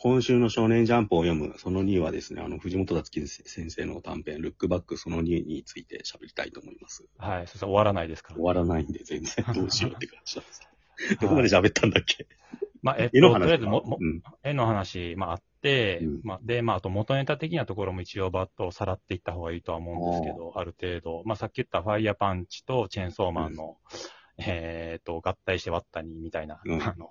今週の少年ジャンプを読むその2はですね、あの、藤本達樹先生の短編、ルックバックその2について喋りたいと思います。はい。そしたら終わらないですから。終わらないんで全然どうしようって感じなんです。どこまで喋ったんだっけ？まあ、えっと、絵の話とりあえずも、もうん。絵の話、まああって、うんまあ、で、まあ、あと元ネタ的なところも一応バッとさらっていった方がいいとは思うんですけど、ある程度、まあ、さっき言ったファイヤーパンチとチェーンソーマンの、えっと、合体して割ったにみたいな、うんあの、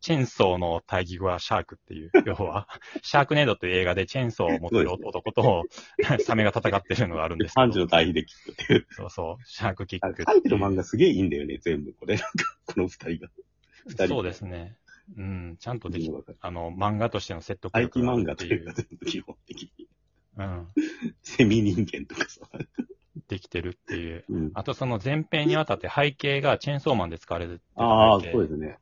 チェーンソーの対義語はシャークっていう、要は、シャークネードという映画でチェーンソーを持ってる男と、サメが戦ってるのがあるんですけ3時ど、の対比で聞くっていう。そうそう、シャークキック。書いてる漫画すげえいいんだよね、全部。これ、なんか、この二人が。二人。そうですね。うん、ちゃんとできあの、漫画としての説得力がある漫画というか、っていう。全部基本的に。うん。セミ人間とかさ。できてるっていう。うん。あとその前編にわたって背景がチェーンソーマンで使われるっていうああ、そうですね。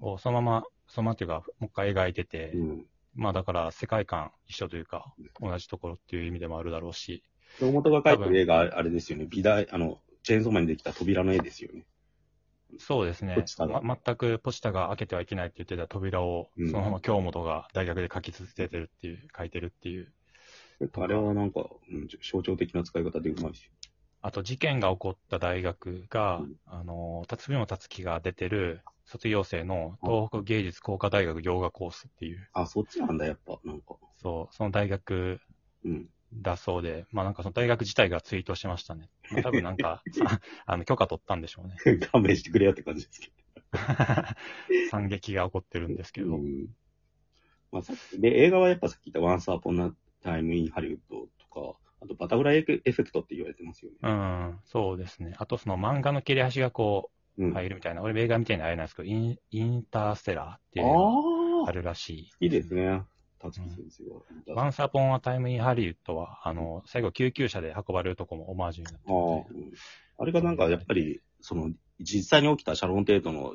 をそのまま、そのままっていうか、もう一回描いてて、うん。まあだから世界観一緒というか、同じところっていう意味でもあるだろうし、京本が描いてる絵があれですよね。美大、あの、チェーンソーマンにできた扉の絵ですよね。そうですねま、全くポチタが開けてはいけないって言ってた扉を、うんそのまま京本が大学で書き続けてるっていう、書いてるっていう。あれはなんか、うん、象徴的な使い方でうまいし。あと事件が起こった大学が、うんあの、辰巳達樹が出てる卒業生の東北芸術工科大学洋画コースっていう、あ、そっちなんだ、やっぱ。なんか。そう、その大学うん。だそうで、まあなんかその大学自体がツイートしてましたね。まあ多分なんか、さ あの許可取ったんでしょうね。勘弁してくれよって感じですけ 惨劇が起こってるんですけど。ど。うん。まあさっき、で、映画はやっぱさっき言った Once Upon a Time in Hollywood とか、あとバタフライエフェクトって言われてますよね。うん、そうですね。あとその漫画の切れ端がこうん。う入るみたいな、俺映画みたいなあれなんですけど、インインターステラーっていうあのあがあるらしい。いいですね。達樹先生は。ワンサポンアタイムインハリウッドは、あの、最後救急車で運ばれるとこもオマージュになってあうんあれがなんかやっぱり、その、実際に起きたシャロン・テートの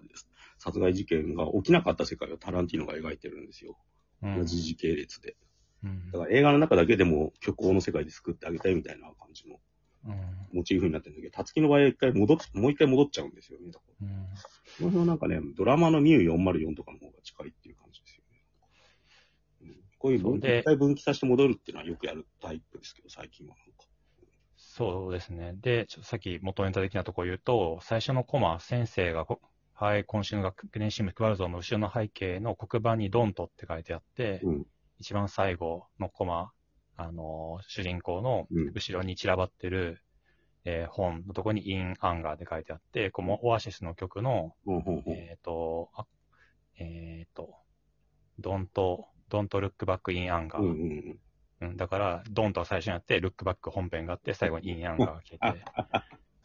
殺害事件が起きなかった世界をタランティーノが描いてるんですよ。うん同じ時系列で。うんだから映画の中だけでも虚構の世界で救ってあげたいみたいな感じのうんモチーフになってるんだけど、たつきの場合は一回戻っ、もう一回戻っちゃうんですよね。だからうんこの辺はなんかね、ドラマのミュー404とかの方が近いっていう感じですよね。うん、こういう分一回分岐させて戻るっていうのはよくやるタイプですけど、最近はなんか。そうですね。で、ちょっとさっき元ネタ的なところ言うと、最初のコマ、先生がこ、はい、今週の学年新聞配るぞの後ろの背景の黒板にドントって書いてあって、うん。一番最後のコマ、あの、主人公のうん。後ろに散らばってる、えー本のとこに in anger って書いてあって、このオアシスの曲の、ほんほんほん。えっ、と、あえっ、と、don't, don't look back in anger、うんうんうん。うん、だから、ドンとは最初にあって、ルックバック本編があって、最後にインアンガーが来て。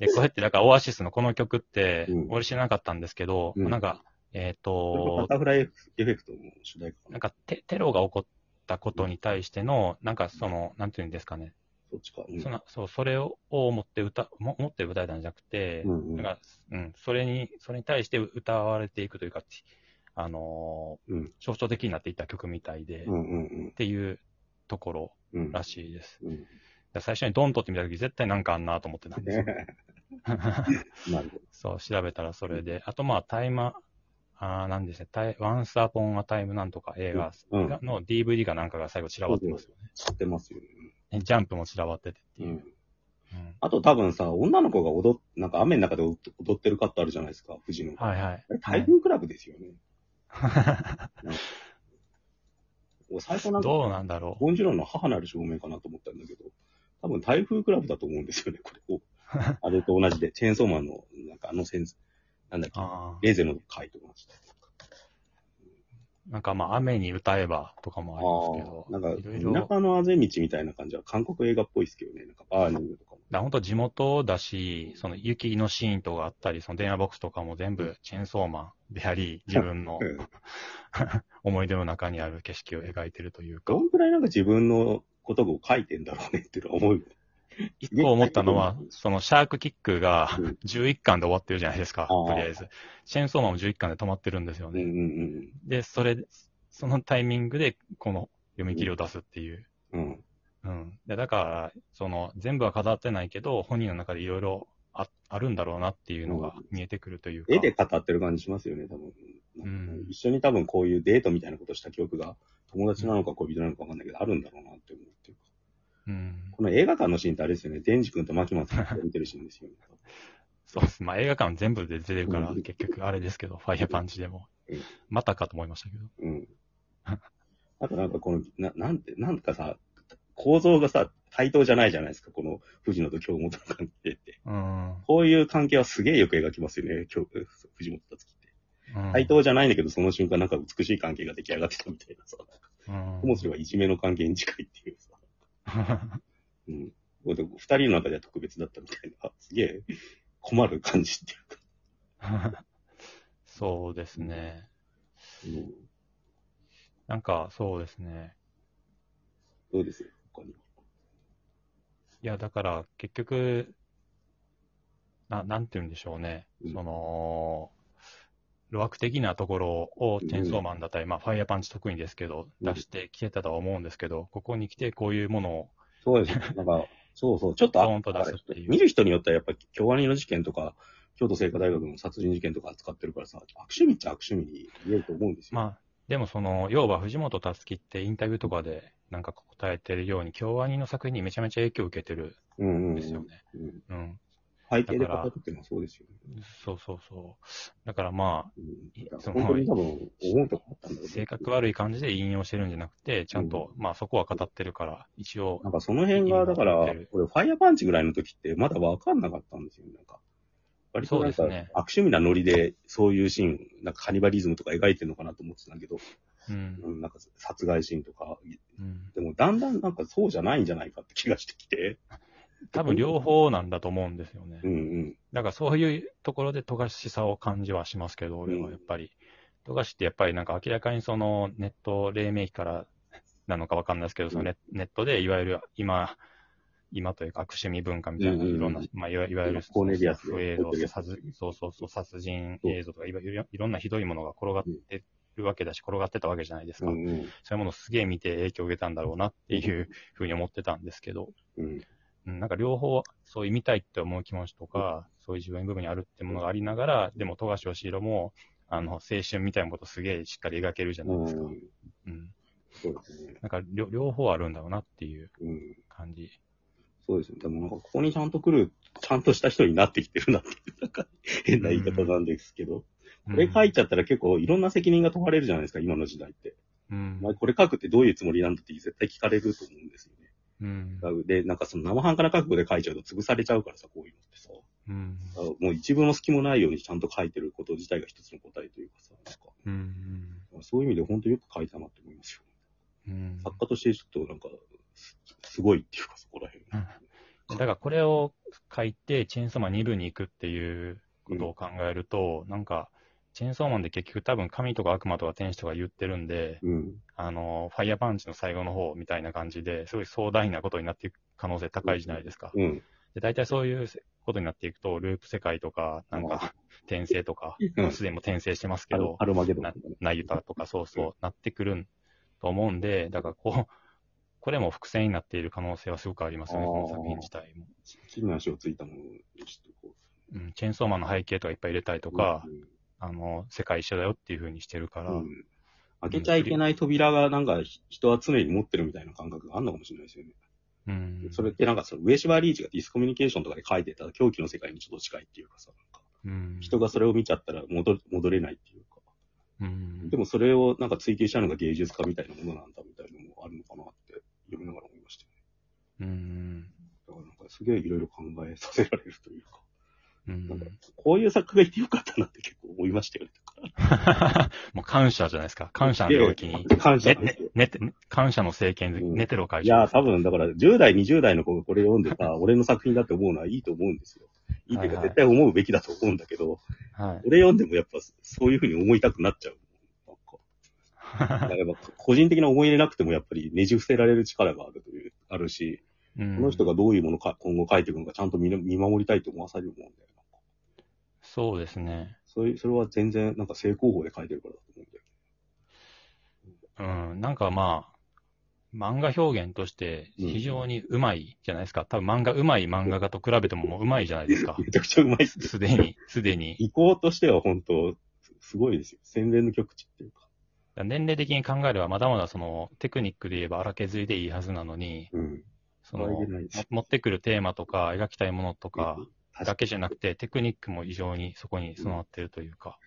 で、これって、だから、オアシスのこの曲ってうん、俺知らなかったんですけど、うんなんか、えっ、バと、タフライエフェクトの主題歌かなんなかテ、テロが起こったことに対しての、なんかその、なんていうんですかね。そっちか。うんそのそう、それを思って歌、も持って歌えたんじゃなくて、うんうんなんか、うん、それに、それに対して歌われていくというか、あのーうん象徴的になっていった曲みたいで、っうんうんていうところうん。うんらしいです。うん。だから最初にドントって見たとき、絶対なんかあんなと思ってたんですよ。そう、調べたらそれで。あと、まあ、タイマあーなんですね、タイ、ワンスアポンアタイムなんとか映画うんの DVD かなんかが最後散らばってますよね。知ってますよね。ジャンプも散らばっててっていう。うん。うんあと多分さ、女の子が踊っ、なんか雨の中で踊ってるカットあるじゃないですか、富士の。はいはいあれ。台風クラブですよね。俺最初なんか、どうなんだろう。ボンジュロンの母なる証明かなと思ったんだけど、多分台風クラブだと思うんですよね、これを。あれと同じで、チェーンソーマンの、なんかあのセンス、なんだっけ、あレーゼの回と同じで。ーなんかまあ、雨に歌えばとかもありますけど、なんか、いろいろ、だか田舎のあぜ道みたいな感じは韓国映画っぽいですけどね、なんかバーニングとかも。ら本当地元だし、その雪のシーンとかあったり、その電話ボックスとかも全部チェーンソーマンであり、自分のうん。思い出の中にある景色を描いてるというか。ど、んくらいなんか自分のことを書いてんだろうねっていうのは思う。一個思ったのは、そのシャークキックがうん11巻で終わってるじゃないですか、とりあえず。チェーンソーマンも11巻で止まってるんですよね。うんうんで、それ、そのタイミングでこの読み切りを出すっていう。うん。うん。うん。でだから、その、全部は語ってないけど、本人の中でいろいろああるんだろうなっていうのが見えてくるというか。絵で語ってる感じしますよね、多分。うん一緒に多分こういうデートみたいなことした記憶が友達なのか恋人なのかわかんないけど、あるんだろうなって思うっていうか。うん。この映画館のシーンってあれですよね、デンジ君と牧松さんが見てるシーンですよね。そうです。まあ映画館全部で出てるから、うん結局あれですけど、ファイヤーパンチでもうん。またかと思いましたけど。うん。あとなんかこの、ななんて、なんかさ、構造がさ、対等じゃないじゃないですか、この藤野と京本の関係って。うん。こういう関係はすげえよく描きますよね、京藤本達樹って。うん対等じゃないんだけど、その瞬間なんか美しい関係が出来上がってたみたいなさ。うんともすればいじめの関係に近いっていうさ。うん。二人の中では特別だったみたいな、すげえ困る感じっていうか。そうですね。うん。なんか、そうですね。どうです？よ、他に。いや、だから、結局、な、なんて言うんでしょうね。うんその、路悪的なところをチェンソーマンだったり、まあ、ファイヤーパンチ得意ですけど、うん出してきてたとは思うんですけど、ここに来てこういうものを、そうですね。なんか、そうそう、ちょっとあドーンと出すっていう見る人によってはやっぱり京アニの事件とか、京都精華大学の殺人事件とか扱ってるからさ、悪趣味っちゃ悪趣味に見えると思うんですよ。まあ、でもその、要は藤本達樹ってインタビューとかでなんか答えてるように、京アニの作品にめちゃめちゃ影響を受けてるうんうんうんんですよね。うんうん。背景で語るっていうのはそうですよね。そうそうそう。だからまうん本当に多分思うとこあったんだ性格悪い感じで引用してるんじゃなくて、ちゃんと、まあそこは語ってるから、一応な、んかその辺が、だから、いいの俺、ファイヤーパンチぐらいの時って、まだ分かんなかったんですよ。なんか、割となんか、そうですね悪趣味なノリで、そういうシーン、なんかカニバリズムとか描いてるのかなと思ってたんだけど、うん。うん、なんか殺害シーンとか、うん。でもだんだんなんかそうじゃないんじゃないかって気がしてきて、多分両方なんだと思うんですよねう。んうん。だからそういうところで富樫さを感じはしますけど、俺はやっぱり。富樫ってやっぱりなんか明らかにそのネット黎明期からなのかわかんないですけど、そのネネットでいわゆる今、今というか悪趣味文化みたいな、うんうんうんいろんな、まあいわいわゆる、コーネリアス不映像殺そうそうそう、殺人映像とかいわゆるいろんなひどいものが転がってるわけだし、転がってたわけじゃないですか。うんうん。そういうものをすげえ見て影響を受けたんだろうなっていうふうに思ってたんですけど、うん。うん、なんか両方、そういう見たいって思う気持ちとか、そういう自分部分にあるってものがありながら、でも富樫義弘も、あの、青春みたいなことすげえしっかり描けるじゃないですか。うんうん。そうですね。なんか両両方あるんだろうなっていううん。感じ。そうですね。でもなんかここにちゃんと来る、ちゃんとした人になってきてるなっていう、なんか変な言い方なんですけど、これ書いちゃったら結構いろんな責任が問われるじゃないですか、今の時代って。うんお。前これ書くってどういうつもりなんだって絶対聞かれると思うんですよね。うん。で、なんかその生半可な覚悟で書いちゃうと潰されちゃうからさ、こういうのってさ。うん。あもう一分の隙もないようにちゃんと書いてること自体が一つの答えというかさ、なんかうん。そういう意味で本当よく書いたなって思いますよ。うん。作家としてちょっとなんか、す すごいっていうか、そこら辺。だからこれを書いて、チェーンソーマン2部に行くっていうことを考えると、なんか、チェーンソーマンで結局多分神とか悪魔とか天使とか言ってるんで、うん。あの、ファイヤーパンチの最後の方みたいな感じで、すごい壮大なことになっていく可能性高いじゃないですか。うん。で、大体そういうことになっていくと、ループ世界とか、なんか、転生とか、うんまあすでにも転生してますけど、アルマゲドン。ナユタとかそうそう、なってくるんと思うんで、だからこう、これも伏線になっている可能性はすごくありますよね、この作品自体も。地に足をついたものにしてこうん、チェーンソーマンの背景とかいっぱい入れたりとう。か、うんあの、世界一緒だよっていう風にしてるから、うん。開けちゃいけない扉がなんかひ人は常に持ってるみたいな感覚があるのかもしれないですよね。うん。それってなんかその上島リーチがディスコミュニケーションとかで書いてた狂気の世界にちょっと近いっていうかさ、なんかうん、人がそれを見ちゃったら戻戻れないっていうか。うん、でもそれをなんか追求したのが芸術家みたいなものなんだみたいなのもあるのかなって読みながら思いましたよね。うん。だからなんかすげえいろいろ考えさせられるというか、うんなんかこういう作家がいてよかったなって結構思いましたよね。もう感謝じゃないですか。感謝の領域に。感謝ね。ね、ね、感謝の政権でうんネテロ会いや、多分だから10代、20代の子がこれ読んでさ、俺の作品だって思うのはいいと思うんですよ。いいっていうか絶対思うべきだと思うんだけど、はい。俺読んでもやっぱそういうふうに思いたくなっちゃう。なんか やっぱ個人的な思い入れなくてもやっぱりねじ伏せられる力があるという、あるし、うんこの人がどういうものか今後書いていくのかちゃんと見見守りたいと思わされるもんだよ。そうですね。そういう、それは全然なんか正攻法で書いてるからだと思うんだよ。うん。なんかまあ、漫画表現として非常にうまいじゃないですか。多分漫画、うまい漫画家と比べてももううまいじゃないですか。めちゃくちゃうまいっすね。すでに、すでに。意向としては本当、すごいですよ。洗練の極致っていうか。年齢的に考えれば、まだまだそのテクニックで言えば荒削りでいいはずなのに、うん。その持ってくるテーマとか描きたいものとか確かだけじゃなくて、テクニックも異常にそこに備わってるというか。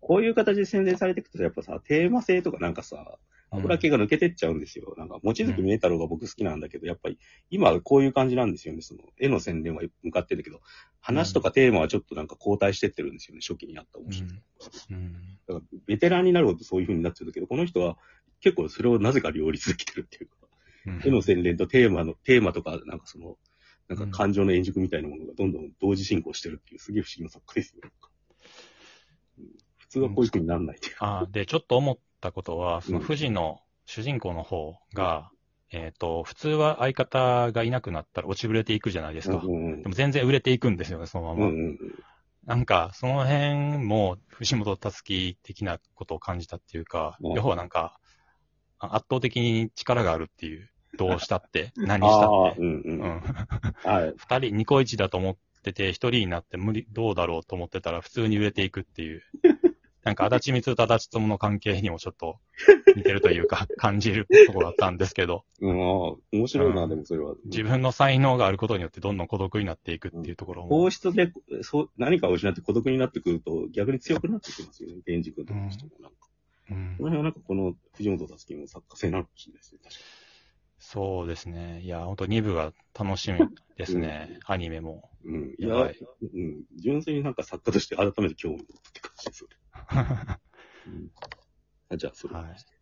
こういう形で宣伝されていくと、やっぱさ、テーマ性とかなんかさ、油系が抜けてっちゃうんですよ。なんか、望月明太郎が僕好きなんだけど、やっぱり、今はこういう感じなんですよね。その、絵の宣伝は向かってるけど、話とかテーマはちょっとなんか交代してってるんですよね。初期にあった面白い。うん。だから、ベテランになるほどそういう風になっちゃうんだけど、この人は結構それをなぜか両立できてるっていうか、うん絵の洗練とテーマの、テーマとか、なんかその、なんか感情の円熟みたいなものがどんどん同時進行してるっていう、すげえ不思議な作家ですよ。うん普通はこういう風にならないっていう。あで、ちょっと思ったことは、そのうん富士の主人公の方が、えっ、と、普通は相方がいなくなったら落ちぶれていくじゃないですか。うんうんでも全然売れていくんですよね、そのまま。うんうんなんか、その辺も、藤本たつき的なことを感じたっていうか、うん要はなんか、あ圧倒的に力があるっていう、どうしたって、何したって？うんうん。うん。はい。二人、ニコイチだと思ってて、一人になって無理、どうだろうと思ってたら普通に売れていくっていう。なんか、足立光と足立友の関係にもちょっと似てるというか、感じるところだったんですけど、うん、ああ面白いな、うんでもそれは。自分の才能があることによってどんどん孤独になっていくっていうところも。皇室で、そう、何かを失って孤独になってくると、逆に強くなってきますよね。源氏君とかの人もなんか。うんこの辺はなんかこの藤本たつきの作家性なのかもしれないですね。確かそうですね。いや、本当2部が楽しみですね。アニメも。に。うん。いや、やばいうん。純粋になんか作家として改めて興味を持ったって感じですよね。うんあじゃあ、それ。はい